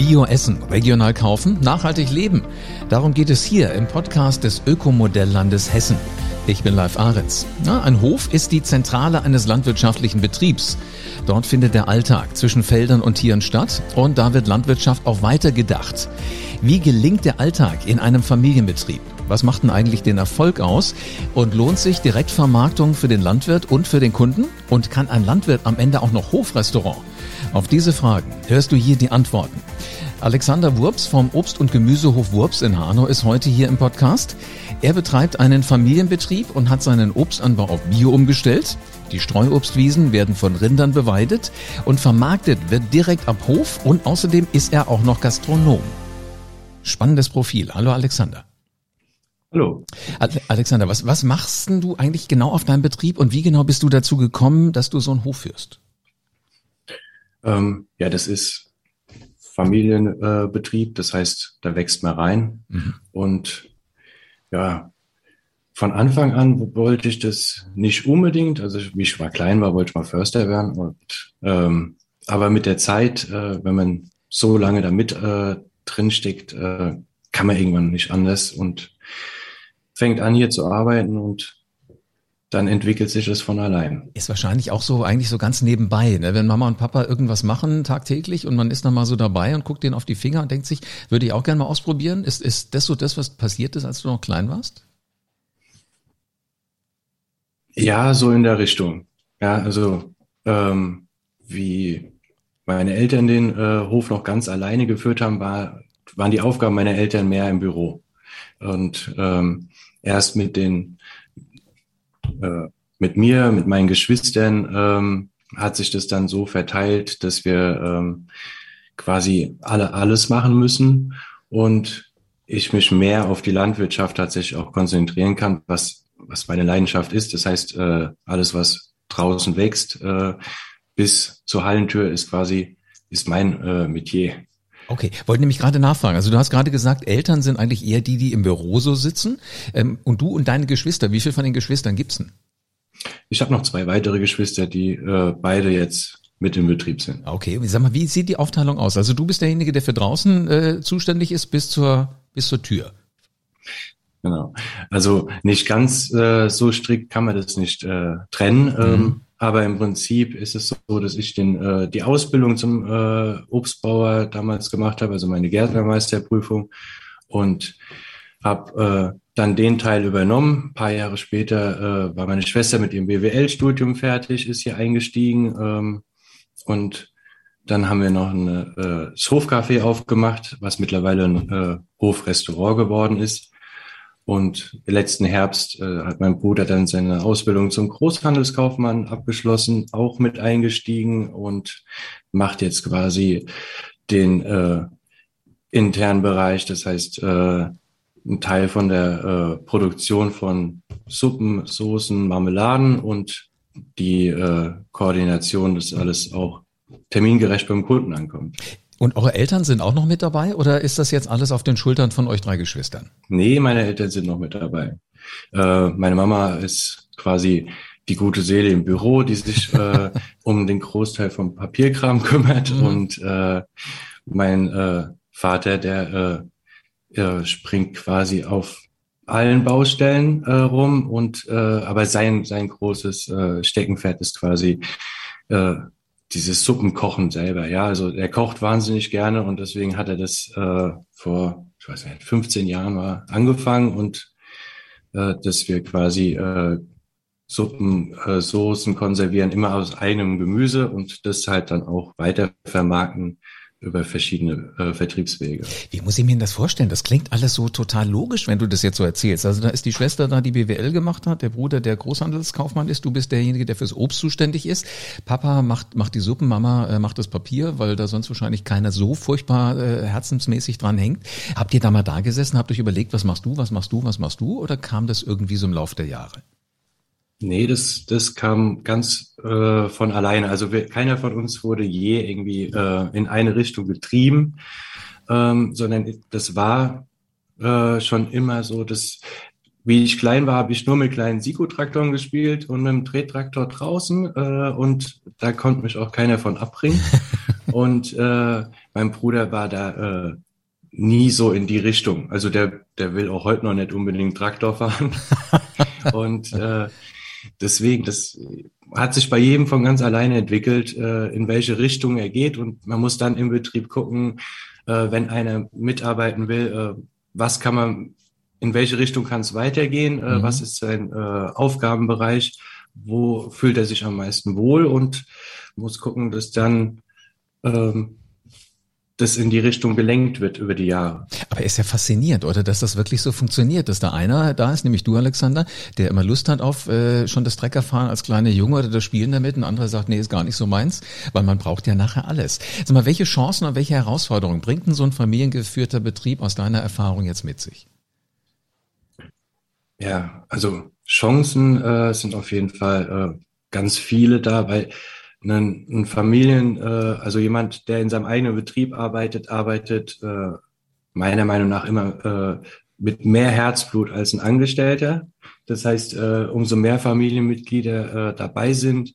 Bio essen, regional kaufen, nachhaltig leben. Darum geht es hier im Podcast des Ökomodelllandes Hessen. Ich bin Live Ahrens. Ja, ein Hof ist die Zentrale eines landwirtschaftlichen Betriebs. Dort findet der Alltag zwischen Feldern und Tieren statt und da wird Landwirtschaft auch weitergedacht. Wie gelingt der Alltag in einem Familienbetrieb? Was macht denn eigentlich den Erfolg aus? Und lohnt sich Direktvermarktung für den Landwirt und für den Kunden? Und kann ein Landwirt am Ende auch noch Hofrestaurant? Auf diese Fragen hörst du hier die Antworten. Alexander Wurps vom Obst- und Gemüsehof Wurps in Hanau ist heute hier im Podcast. Er betreibt einen Familienbetrieb und hat seinen Obstanbau auf Bio umgestellt. Die Streuobstwiesen werden von Rindern beweidet und vermarktet wird direkt ab Hof und außerdem ist er auch noch Gastronom. Spannendes Profil. Hallo Alexander. Hallo. Alexander, was, was machst denn du eigentlich genau auf deinem Betrieb und wie genau bist du dazu gekommen, dass du so einen Hof führst? Ähm, ja, das ist Familienbetrieb, äh, das heißt, da wächst man rein. Mhm. Und ja, von Anfang an wollte ich das nicht unbedingt. Also wie ich mal klein war, wollte ich mal Förster werden. Und, ähm, aber mit der Zeit, äh, wenn man so lange damit äh, drinsteckt, äh, kann man irgendwann nicht anders. Und fängt an hier zu arbeiten und dann entwickelt sich es von allein. Ist wahrscheinlich auch so eigentlich so ganz nebenbei, ne? wenn Mama und Papa irgendwas machen tagtäglich und man ist dann mal so dabei und guckt denen auf die Finger und denkt sich, würde ich auch gerne mal ausprobieren. Ist, ist das so das, was passiert ist, als du noch klein warst? Ja, so in der Richtung. Ja, also ähm, wie meine Eltern den äh, Hof noch ganz alleine geführt haben, war, waren die Aufgaben meiner Eltern mehr im Büro. Und ähm, erst mit den, äh, mit mir, mit meinen Geschwistern ähm, hat sich das dann so verteilt, dass wir ähm, quasi alle alles machen müssen und ich mich mehr auf die Landwirtschaft tatsächlich auch konzentrieren kann, was was meine Leidenschaft ist. Das heißt, äh, alles was draußen wächst äh, bis zur Hallentür ist quasi ist mein äh, Metier. Okay, wollte nämlich gerade nachfragen. Also du hast gerade gesagt, Eltern sind eigentlich eher die, die im Büro so sitzen. Ähm, und du und deine Geschwister, wie viel von den Geschwistern gibt's denn? Ich habe noch zwei weitere Geschwister, die äh, beide jetzt mit im Betrieb sind. Okay, sag mal, wie sieht die Aufteilung aus? Also du bist derjenige, der für draußen äh, zuständig ist bis zur bis zur Tür. Genau. Also nicht ganz äh, so strikt kann man das nicht äh, trennen. Ähm, mhm. Ähm, aber im Prinzip ist es so, dass ich den, äh, die Ausbildung zum äh, Obstbauer damals gemacht habe, also meine Gärtnermeisterprüfung und habe äh, dann den Teil übernommen. Ein paar Jahre später äh, war meine Schwester mit ihrem BWL-Studium fertig, ist hier eingestiegen ähm, und dann haben wir noch eine, äh, Hofcafé aufgemacht, was mittlerweile ein äh, Hofrestaurant geworden ist. Und letzten Herbst äh, hat mein Bruder dann seine Ausbildung zum Großhandelskaufmann abgeschlossen, auch mit eingestiegen und macht jetzt quasi den äh, internen Bereich, das heißt äh, ein Teil von der äh, Produktion von Suppen, Soßen, Marmeladen und die äh, Koordination, dass alles auch termingerecht beim Kunden ankommt. Und eure Eltern sind auch noch mit dabei oder ist das jetzt alles auf den Schultern von euch drei Geschwistern? Nee, meine Eltern sind noch mit dabei. Äh, meine Mama ist quasi die gute Seele im Büro, die sich äh, um den Großteil vom Papierkram kümmert. Mhm. Und äh, mein äh, Vater, der äh, äh, springt quasi auf allen Baustellen rum und aber sein sein großes Steckenpferd ist quasi dieses Suppenkochen selber, ja, also er kocht wahnsinnig gerne und deswegen hat er das äh, vor, ich weiß nicht, 15 Jahren mal angefangen und äh, dass wir quasi äh, Suppen, äh, Soßen konservieren, immer aus eigenem Gemüse und das halt dann auch weiter vermarkten über verschiedene äh, Vertriebswege. Wie muss ich mir das vorstellen? Das klingt alles so total logisch, wenn du das jetzt so erzählst. Also da ist die Schwester da, die BWL gemacht hat, der Bruder, der Großhandelskaufmann ist, du bist derjenige, der fürs Obst zuständig ist. Papa macht, macht die Suppen, Mama äh, macht das Papier, weil da sonst wahrscheinlich keiner so furchtbar äh, herzensmäßig dran hängt. Habt ihr da mal da gesessen, habt euch überlegt, was machst du, was machst du, was machst du? Oder kam das irgendwie so im Laufe der Jahre? Nee, das, das kam ganz äh, von alleine. Also wir, keiner von uns wurde je irgendwie äh, in eine Richtung getrieben, ähm, sondern das war äh, schon immer so, dass wie ich klein war, habe ich nur mit kleinen Sikotraktoren gespielt und mit dem Trettraktor draußen äh, und da konnte mich auch keiner von abbringen. und äh, mein Bruder war da äh, nie so in die Richtung. Also der, der will auch heute noch nicht unbedingt Traktor fahren. und äh, deswegen, das hat sich bei jedem von ganz alleine entwickelt, äh, in welche Richtung er geht. Und man muss dann im Betrieb gucken, äh, wenn einer mitarbeiten will, äh, was kann man, in welche Richtung kann es weitergehen, mhm. was ist sein Aufgabenbereich, wo fühlt er sich am meisten wohl und muss gucken, dass dann ähm, das in die Richtung gelenkt wird über die Jahre. Aber ist ja faszinierend, oder, dass das wirklich so funktioniert, dass da einer da ist, nämlich du, Alexander, der immer Lust hat auf äh, schon das Treckerfahren als kleiner Junge oder das Spielen damit, ein anderer sagt, nee, ist gar nicht so meins, weil man braucht ja nachher alles. Sag mal, welche Chancen und welche Herausforderungen bringt denn so ein familiengeführter Betrieb aus deiner Erfahrung jetzt mit sich? Ja, also Chancen äh, sind auf jeden Fall äh, ganz viele da, weil ein, ein Familien, äh, also jemand, der in seinem eigenen Betrieb arbeitet, arbeitet äh, meiner Meinung nach immer äh, mit mehr Herzblut als ein Angestellter. Das heißt, äh, umso mehr Familienmitglieder äh, dabei sind,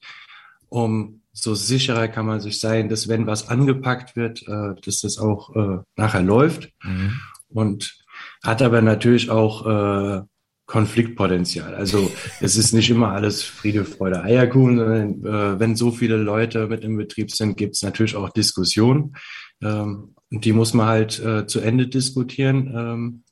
umso sicherer kann man sich sein, dass wenn was angepackt wird, äh, dass das auch äh, nachher läuft. Mhm. Und hat aber natürlich auch äh, Konfliktpotenzial. Also es ist nicht immer alles Friede, Freude, Eierkuchen, sondern äh, wenn so viele Leute mit im Betrieb sind, gibt es natürlich auch Diskussionen. Ähm, und die muss man halt äh, zu Ende diskutieren ähm,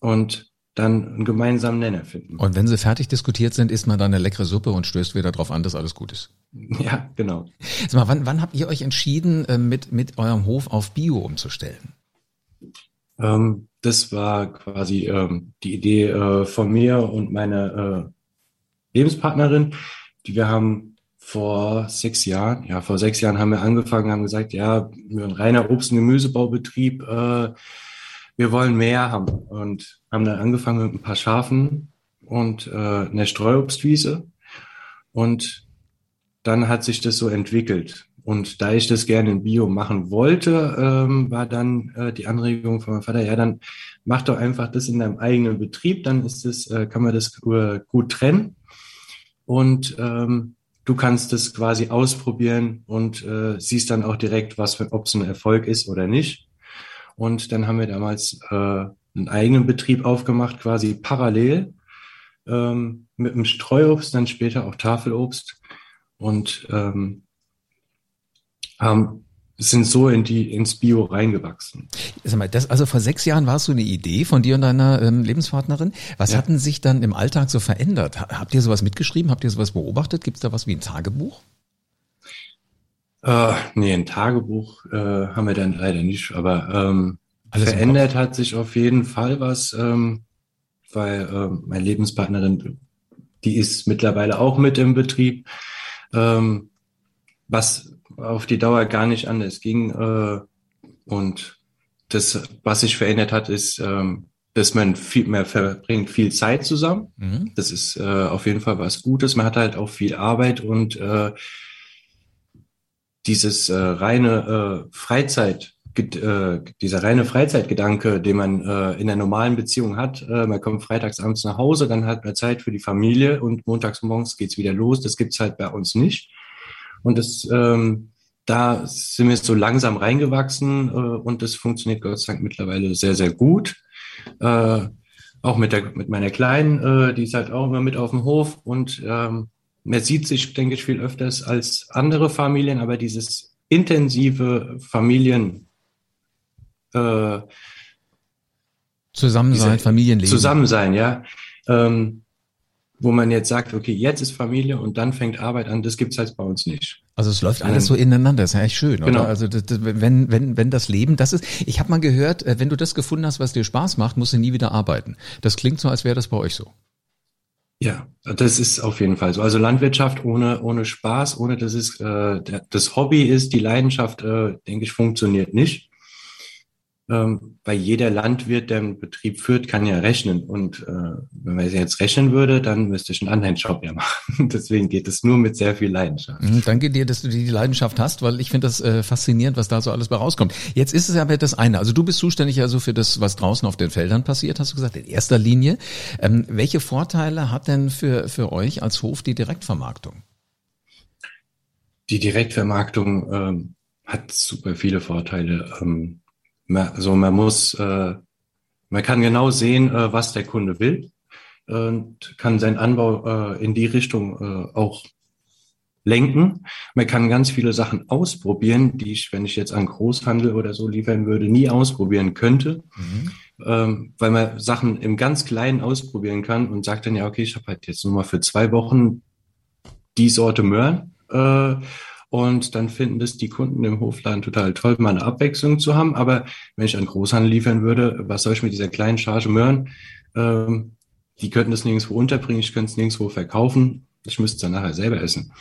und dann einen gemeinsamen Nenner finden. Und wenn sie fertig diskutiert sind, isst man dann eine leckere Suppe und stößt wieder darauf an, dass alles gut ist. Ja, genau. Sag mal, wann, wann habt ihr euch entschieden, äh, mit, mit eurem Hof auf Bio umzustellen? Ähm, das war quasi ähm, die Idee äh, von mir und meiner äh, Lebenspartnerin, die wir haben vor sechs Jahren, ja, vor sechs Jahren haben wir angefangen, haben gesagt, ja, wir ein reiner Obst- und Gemüsebaubetrieb, äh, wir wollen mehr haben. Und haben dann angefangen mit ein paar Schafen und äh, einer Streuobstwiese. Und dann hat sich das so entwickelt. Und da ich das gerne in Bio machen wollte, ähm, war dann äh, die Anregung von meinem Vater, ja, dann mach doch einfach das in deinem eigenen Betrieb, dann ist das, äh, kann man das äh, gut trennen. Und ähm, du kannst das quasi ausprobieren und äh, siehst dann auch direkt, was ob es ein Erfolg ist oder nicht. Und dann haben wir damals äh, einen eigenen Betrieb aufgemacht, quasi parallel ähm, mit dem Streuobst, dann später auch Tafelobst. Und ähm, ähm, sind so in die ins Bio reingewachsen. Sag mal, das, also vor sechs Jahren war es so eine Idee von dir und deiner ähm, Lebenspartnerin. Was ja. hatten sich dann im Alltag so verändert? Habt ihr sowas mitgeschrieben? Habt ihr sowas beobachtet? Gibt es da was wie ein Tagebuch? Äh, nee, ein Tagebuch äh, haben wir dann leider nicht, aber ähm, verändert hat sich auf jeden Fall was, ähm, weil ähm, meine Lebenspartnerin, die ist mittlerweile auch mit im Betrieb. Ähm, was auf die Dauer gar nicht anders ging. Äh, und das, was sich verändert hat, ist, ähm, dass man viel mehr verbringt, viel Zeit zusammen. Mhm. Das ist äh, auf jeden Fall was Gutes. Man hat halt auch viel Arbeit und äh, dieses äh, reine äh, Freizeit, äh, dieser reine Freizeitgedanke, den man äh, in der normalen Beziehung hat. Äh, man kommt freitags abends nach Hause, dann hat man Zeit für die Familie und montags morgens geht's wieder los. Das gibt's halt bei uns nicht. Und das, ähm, da sind wir so langsam reingewachsen äh, und das funktioniert Gott sei Dank mittlerweile sehr, sehr gut. Äh, auch mit, der, mit meiner Kleinen, äh, die ist halt auch immer mit auf dem Hof und ähm, man sieht sich, denke ich, viel öfters als andere Familien, aber dieses intensive Familien äh, Zusammensein, Familienleben. Zusammensein, ja. Ähm, wo man jetzt sagt, okay, jetzt ist Familie und dann fängt Arbeit an, das gibt's halt bei uns nicht. Also es läuft alles so ineinander, das ist ja echt schön, genau. oder? Also das, das, wenn wenn wenn das Leben, das ist, ich habe mal gehört, äh, wenn du das gefunden hast, was dir Spaß macht, musst du nie wieder arbeiten. Das klingt so, als wäre das bei euch so. Ja, das ist auf jeden Fall so. Also Landwirtschaft ohne ohne Spaß, ohne dass es äh, das Hobby ist, die Leidenschaft, äh, denke ich, funktioniert nicht ähm, weil jeder Landwirt, der einen Betrieb führt, kann ja rechnen. Und äh, wenn man jetzt rechnen würde, dann müsste ich einen anderen Job ja machen. Deswegen geht es nur mit sehr viel Leidenschaft. Mhm, danke dir, dass du die Leidenschaft hast, weil ich finde das äh, faszinierend, was da so alles bei rauskommt. Jetzt ist es aber das eine. Also du bist zuständig also für das, was draußen auf den Feldern passiert, hast du gesagt, in erster Linie. Ähm, welche Vorteile hat denn für, für euch als Hof die Direktvermarktung? Die Direktvermarktung ähm, hat super viele Vorteile. Ähm, also man muss, äh, man kann genau sehen, äh, was der Kunde will und kann seinen Anbau äh, in die Richtung äh, auch lenken. Man kann ganz viele Sachen ausprobieren, die ich, wenn ich jetzt an Großhandel oder so liefern würde, nie ausprobieren könnte, mhm. ähm, weil man Sachen im ganz Kleinen ausprobieren kann und sagt dann ja, okay, ich habe halt jetzt nur mal für zwei Wochen die Sorte Möhren. Äh, und dann finden das die Kunden im Hofladen total toll, mal eine Abwechslung zu haben. Aber wenn ich an Großhandel liefern würde, was soll ich mit dieser kleinen Charge Möhren? Ähm, die könnten das nirgendwo unterbringen, ich könnte es nirgendwo verkaufen. Ich müsste es dann nachher selber essen.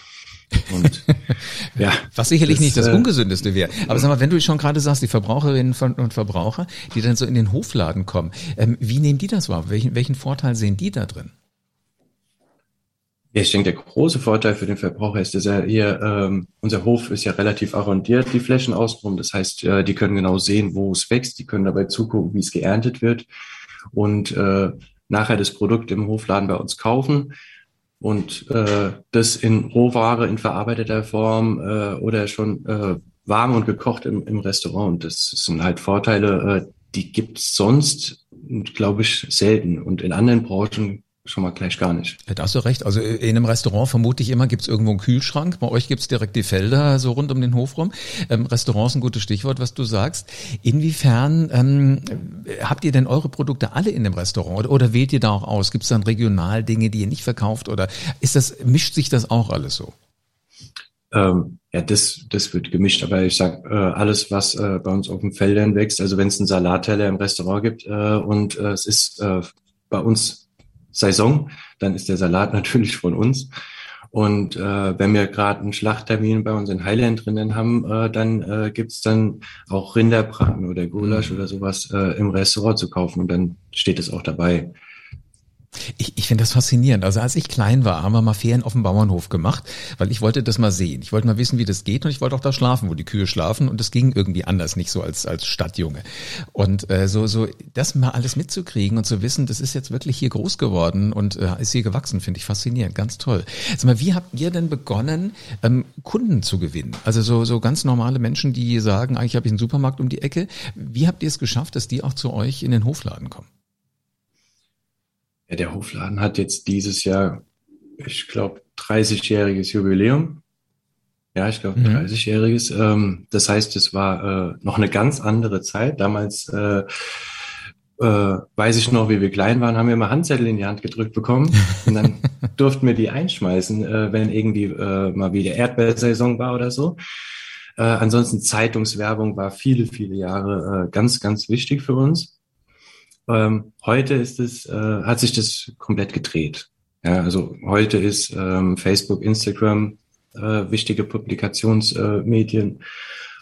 Und, ja, Was sicherlich das, nicht das äh, Ungesündeste wäre. Aber sag mal, wenn du schon gerade sagst, die Verbraucherinnen und Verbraucher, die dann so in den Hofladen kommen, ähm, wie nehmen die das wahr? Welchen, welchen Vorteil sehen die da drin? Ich denke, der große Vorteil für den Verbraucher ist, dass er hier, ähm, unser Hof ist ja relativ arrondiert, die Flächen außenrum. Das heißt, äh, die können genau sehen, wo es wächst, die können dabei zugucken, wie es geerntet wird und äh, nachher das Produkt im Hofladen bei uns kaufen und äh, das in Rohware in verarbeiteter Form äh, oder schon äh, warm und gekocht im, im Restaurant. Und das sind halt Vorteile, äh, die gibt's sonst, glaube ich, selten. Und in anderen Branchen schon mal gleich gar nicht. Da hast du recht. Also in einem Restaurant vermute ich immer, gibt es irgendwo einen Kühlschrank. Bei euch gibt es direkt die Felder so rund um den Hof rum. Ähm, Restaurant ist ein gutes Stichwort, was du sagst. Inwiefern ähm, habt ihr denn eure Produkte alle in dem Restaurant oder, oder wählt ihr da auch aus? Gibt es dann regional Dinge, die ihr nicht verkauft oder ist das mischt sich das auch alles so? Ähm, ja, das, das wird gemischt, aber ich sag äh, alles, was äh, bei uns auf den Feldern wächst, also wenn es einen Salatteller im Restaurant gibt äh, und äh, es ist äh, bei uns Saison, dann ist der Salat natürlich von uns. Und äh, wenn wir gerade einen Schlachttermin bei uns in Highland drinnen haben, äh, dann äh, gibt's dann auch Rinderbraten oder Gulasch mhm. oder sowas äh, im Restaurant zu kaufen und dann steht es auch dabei. Ich, ich finde das faszinierend. Also als ich klein war, haben wir mal Ferien auf dem Bauernhof gemacht, weil ich wollte das mal sehen. Ich wollte mal wissen, wie das geht und ich wollte auch da schlafen, wo die Kühe schlafen und das ging irgendwie anders, nicht so als als Stadtjunge. Und äh, so so das mal alles mitzukriegen und zu wissen, das ist jetzt wirklich hier groß geworden und äh, ist hier gewachsen, finde ich faszinierend, ganz toll. Sag mal, wie habt ihr denn begonnen, ähm, Kunden zu gewinnen? Also so so ganz normale Menschen, die sagen, eigentlich habe ich einen Supermarkt um die Ecke. Wie habt ihr es geschafft, dass die auch zu euch in den Hofladen kommen? Ja, der Hofladen hat jetzt dieses Jahr, ich glaube, 30-jähriges Jubiläum. Ja, ich glaube, mhm. 30-jähriges. Ähm, das heißt, es war äh, noch eine ganz andere Zeit. Damals äh, äh, weiß ich noch, wie wir klein waren, haben wir mal Handzettel in die Hand gedrückt bekommen und dann durften wir die einschmeißen, äh, wenn irgendwie äh, mal wieder Erdbeersaison war oder so. Äh, ansonsten Zeitungswerbung war viele, viele Jahre äh, ganz, ganz wichtig für uns. Ähm, heute ist es, äh, hat sich das komplett gedreht. Ja, also heute ist ähm, Facebook, Instagram äh, wichtige Publikationsmedien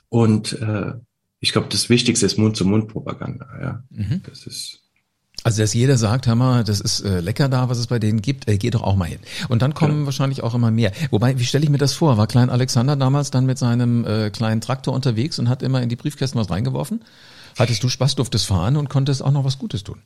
und äh, ich glaube, das Wichtigste ist Mund-zu-Mund-Propaganda. Ja, mhm. das ist also, dass jeder sagt, hör mal, das ist äh, lecker da, was es bei denen gibt, äh, geh doch auch mal hin. Und dann kommen ja. wahrscheinlich auch immer mehr. Wobei, wie stelle ich mir das vor? War Klein Alexander damals dann mit seinem äh, kleinen Traktor unterwegs und hat immer in die Briefkästen was reingeworfen? Hattest du Spaß, durftest fahren und konntest auch noch was Gutes tun?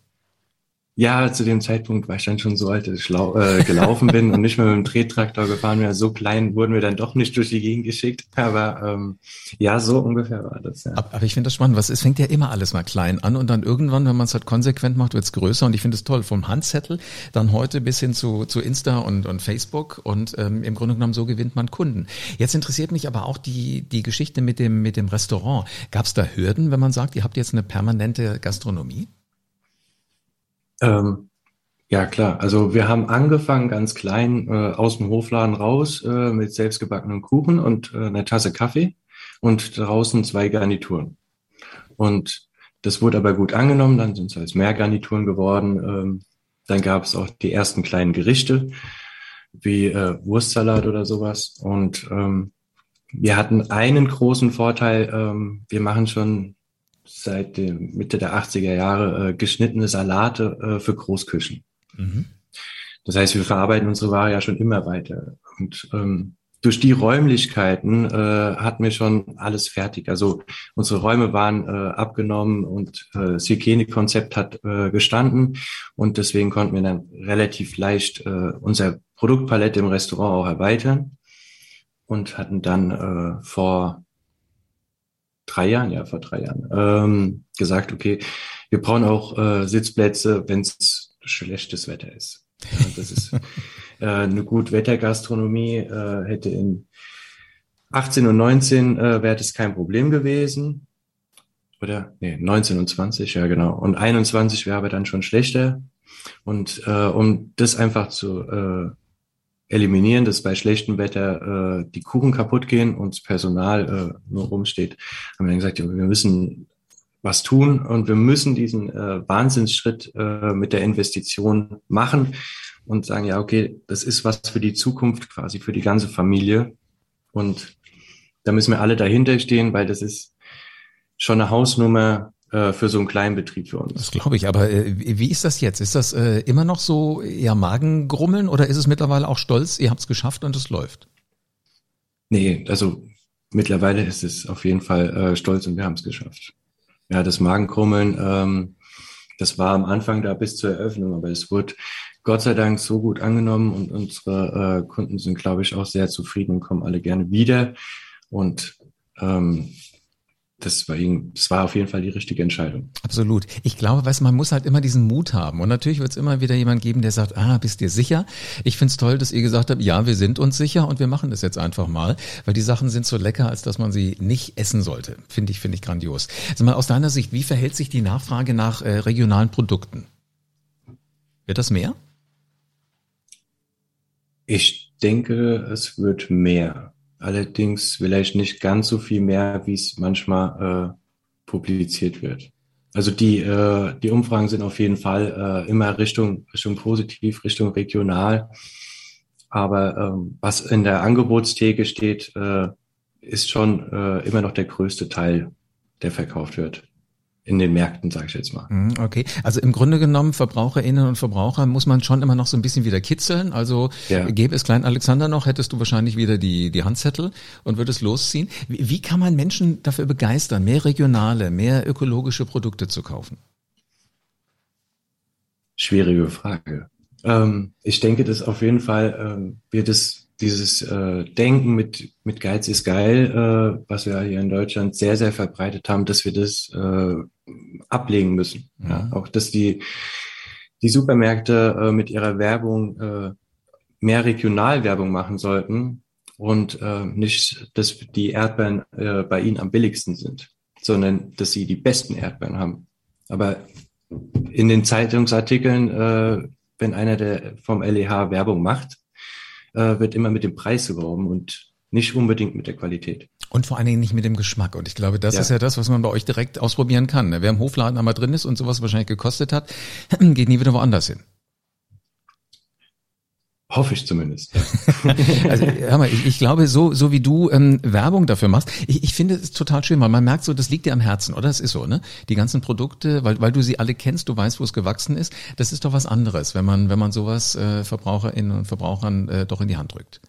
Ja, zu dem Zeitpunkt war ich dann schon so alt, dass ich äh, gelaufen bin und nicht mehr mit dem Trettraktor gefahren wäre. So klein wurden wir dann doch nicht durch die Gegend geschickt. Aber ähm, ja, so ungefähr war das. Ja. Aber, aber ich finde das spannend, was es fängt ja immer alles mal klein an und dann irgendwann, wenn man es halt konsequent macht, wird es größer. Und ich finde es toll, vom Handzettel dann heute bis hin zu, zu Insta und, und Facebook und ähm, im Grunde genommen so gewinnt man Kunden. Jetzt interessiert mich aber auch die, die Geschichte mit dem, mit dem Restaurant. Gab es da Hürden, wenn man sagt, ihr habt jetzt eine permanente Gastronomie? Ähm, ja, klar. Also wir haben angefangen ganz klein äh, aus dem Hofladen raus äh, mit selbstgebackenen Kuchen und äh, einer Tasse Kaffee und draußen zwei Garnituren. Und das wurde aber gut angenommen, dann sind es halt mehr Garnituren geworden. Ähm, dann gab es auch die ersten kleinen Gerichte wie äh, Wurstsalat oder sowas. Und ähm, wir hatten einen großen Vorteil, ähm, wir machen schon seit dem Mitte der 80er Jahre äh, geschnittene Salate äh, für Großküchen. Mhm. Das heißt, wir verarbeiten unsere Ware ja schon immer weiter. Und ähm, durch die Räumlichkeiten äh, hatten wir schon alles fertig. Also unsere Räume waren äh, abgenommen und äh, das Hygienekonzept hat äh, gestanden und deswegen konnten wir dann relativ leicht äh, unser Produktpalette im Restaurant auch erweitern und hatten dann äh, vor drei Jahren, ja, vor drei Jahren, ähm, gesagt, okay, wir brauchen auch äh, Sitzplätze, wenn es schlechtes Wetter ist. Ja, das ist äh, eine gut Wettergastronomie, äh, hätte in 18 und 19 äh, wäre das kein Problem gewesen. Oder? Nee, 19 und 20, ja genau. Und 21 wäre aber dann schon schlechter. Und äh, um das einfach zu äh, eliminieren, dass bei schlechtem Wetter äh, die Kuchen kaputt gehen und das Personal äh, nur rumsteht, haben wir dann gesagt, wir müssen was tun und wir müssen diesen äh, Wahnsinnsschritt äh, mit der Investition machen und sagen, ja, okay, das ist was für die Zukunft quasi, für die ganze Familie. Und da müssen wir alle dahinter stehen, weil das ist schon eine Hausnummer für so einen kleinen Betrieb für uns. Das glaube ich, aber äh, wie ist das jetzt? Ist das äh, immer noch so eher Magengrummeln oder ist es mittlerweile auch stolz, ihr habt es geschafft und es läuft? Nee, also mittlerweile ist es auf jeden Fall äh, stolz und wir haben es geschafft. Ja, das Magenkrummeln, ähm, das war am Anfang da bis zur Eröffnung, aber es wurde Gott sei Dank so gut angenommen und unsere äh, Kunden sind, glaube ich, auch sehr zufrieden und kommen alle gerne wieder. Und ähm, das war, das war auf jeden Fall die richtige Entscheidung. Absolut. Ich glaube, weißt, man muss halt immer diesen Mut haben. Und natürlich wird es immer wieder jemand geben, der sagt, ah, bist dir sicher? Ich find's toll, dass ihr gesagt habt, ja, wir sind uns sicher und wir machen das jetzt einfach mal, weil die Sachen sind so lecker, als dass man sie nicht essen sollte. Finde ich, finde ich grandios. Also mal aus deiner Sicht, wie verhält sich die Nachfrage nach äh, regionalen Produkten? Wird das mehr? Ich denke, es wird mehr. Allerdings vielleicht nicht ganz so viel mehr, wie es manchmal äh, publiziert wird. Also die, äh, die Umfragen sind auf jeden Fall äh, immer Richtung, Richtung positiv, Richtung regional. Aber ähm, was in der Angebotstheke steht, äh, ist schon äh, immer noch der größte Teil, der verkauft wird in den Märkten, sage ich jetzt mal. Mhm, okay, also im Grunde genommen Verbraucherinnen und Verbraucher muss man schon immer noch so ein bisschen wieder kitzeln. Also ja. gäbe es Klein Alexander noch, hättest du wahrscheinlich wieder die die Handzettel und würdest losziehen. Wie, wie kann man Menschen dafür begeistern, mehr regionale, mehr ökologische Produkte zu kaufen? Schwierige Frage. Ähm, ich denke, dass auf jeden Fall ähm, wird es dieses äh, Denken mit, mit Geiz ist geil, äh, was wir hier in Deutschland sehr, sehr verbreitet haben, dass wir das äh, ablegen müssen. Mhm. Ja, auch dass die, die Supermärkte äh, mit ihrer Werbung äh, mehr Regionalwerbung machen sollten und äh, nicht, dass die Erdbeeren äh, bei ihnen am billigsten sind, sondern dass sie die besten Erdbeeren haben. Aber in den Zeitungsartikeln, äh, wenn einer der vom LEH Werbung macht, äh, wird immer mit dem Preis geworben und nicht unbedingt mit der Qualität. Und vor allen Dingen nicht mit dem Geschmack. Und ich glaube, das ja. ist ja das, was man bei euch direkt ausprobieren kann. Wer im Hofladen einmal drin ist und sowas wahrscheinlich gekostet hat, geht nie wieder woanders hin. Hoffe ich zumindest. also, hör mal, ich, ich, glaube, so, so wie du ähm, Werbung dafür machst, ich, ich finde es total schön, weil man merkt so, das liegt dir am Herzen, oder? Das ist so, ne? Die ganzen Produkte, weil, weil du sie alle kennst, du weißt, wo es gewachsen ist. Das ist doch was anderes, wenn man, wenn man sowas äh, Verbraucherinnen und Verbrauchern äh, doch in die Hand drückt.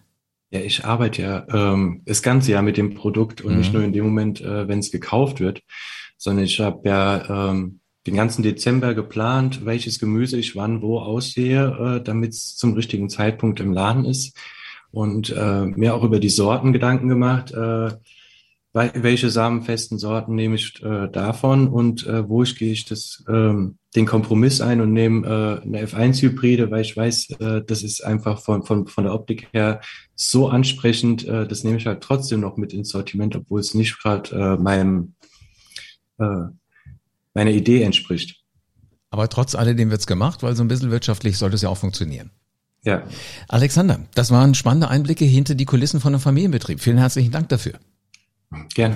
Ja, ich arbeite ja ähm, das ganze Jahr mit dem Produkt und mhm. nicht nur in dem Moment, äh, wenn es gekauft wird, sondern ich habe ja ähm, den ganzen Dezember geplant, welches Gemüse ich wann wo aussehe, äh, damit es zum richtigen Zeitpunkt im Laden ist. Und äh, mir auch über die Sorten Gedanken gemacht, äh, welche samenfesten Sorten nehme ich äh, davon und äh, wo ich gehe ich das, ähm, den Kompromiss ein und nehme äh, eine F1-Hybride, weil ich weiß, äh, das ist einfach von, von, von der Optik her so ansprechend, äh, das nehme ich halt trotzdem noch mit ins Sortiment, obwohl es nicht gerade äh, meinem äh, meiner Idee entspricht. Aber trotz alledem wird's gemacht, weil so ein bisschen wirtschaftlich sollte es ja auch funktionieren. Ja. Alexander, das waren spannende Einblicke hinter die Kulissen von einem Familienbetrieb. Vielen herzlichen Dank dafür. Gerne.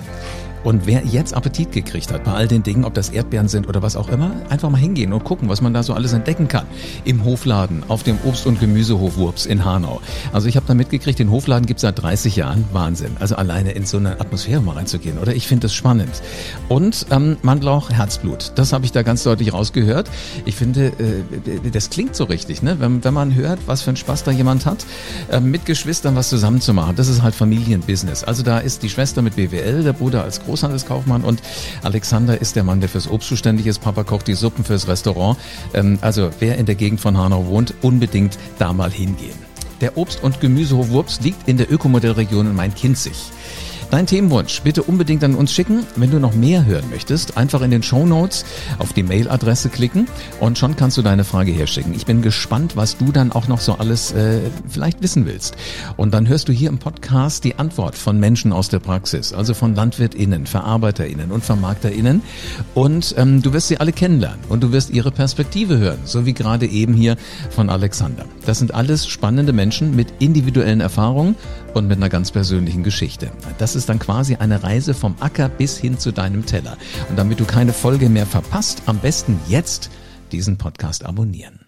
Und wer jetzt Appetit gekriegt hat bei all den Dingen, ob das Erdbeeren sind oder was auch immer, einfach mal hingehen und gucken, was man da so alles entdecken kann. Im Hofladen, auf dem Obst- und Gemüsehof Wurps in Hanau. Also ich habe da mitgekriegt, den Hofladen gibt's seit 30 Jahren. Wahnsinn. Also alleine in so eine Atmosphäre mal reinzugehen, oder? Ich finde das spannend. Und ähm, Mandlauch, Herzblut. Das habe ich da ganz deutlich rausgehört. Ich finde, äh, das klingt so richtig, ne? Wenn, wenn man hört, was für einen Spaß da jemand hat, äh, mit Geschwistern was zusammenzumachen. Das ist halt Familienbusiness. Also da ist die Schwester mit BWL, der Bruder als Groß Großhandelskaufmann und Alexander ist der Mann, der fürs Obst zuständig ist. Papa kocht die Suppen fürs Restaurant. Ähm, also wer in der Gegend von Hanau wohnt, unbedingt da mal hingehen. Der Obst- und Gemüsehof Wurps liegt in der Ökomodellregion in Main-Kinzig. Dein Themenwunsch bitte unbedingt an uns schicken. Wenn du noch mehr hören möchtest, einfach in den Show Notes auf die Mailadresse klicken und schon kannst du deine Frage herschicken. Ich bin gespannt, was du dann auch noch so alles äh, vielleicht wissen willst. Und dann hörst du hier im Podcast die Antwort von Menschen aus der Praxis, also von LandwirtInnen, VerarbeiterInnen und VermarkterInnen. Und ähm, du wirst sie alle kennenlernen und du wirst ihre Perspektive hören, so wie gerade eben hier von Alexander. Das sind alles spannende Menschen mit individuellen Erfahrungen und mit einer ganz persönlichen Geschichte. Das ist dann quasi eine Reise vom Acker bis hin zu deinem Teller. Und damit du keine Folge mehr verpasst, am besten jetzt diesen Podcast abonnieren.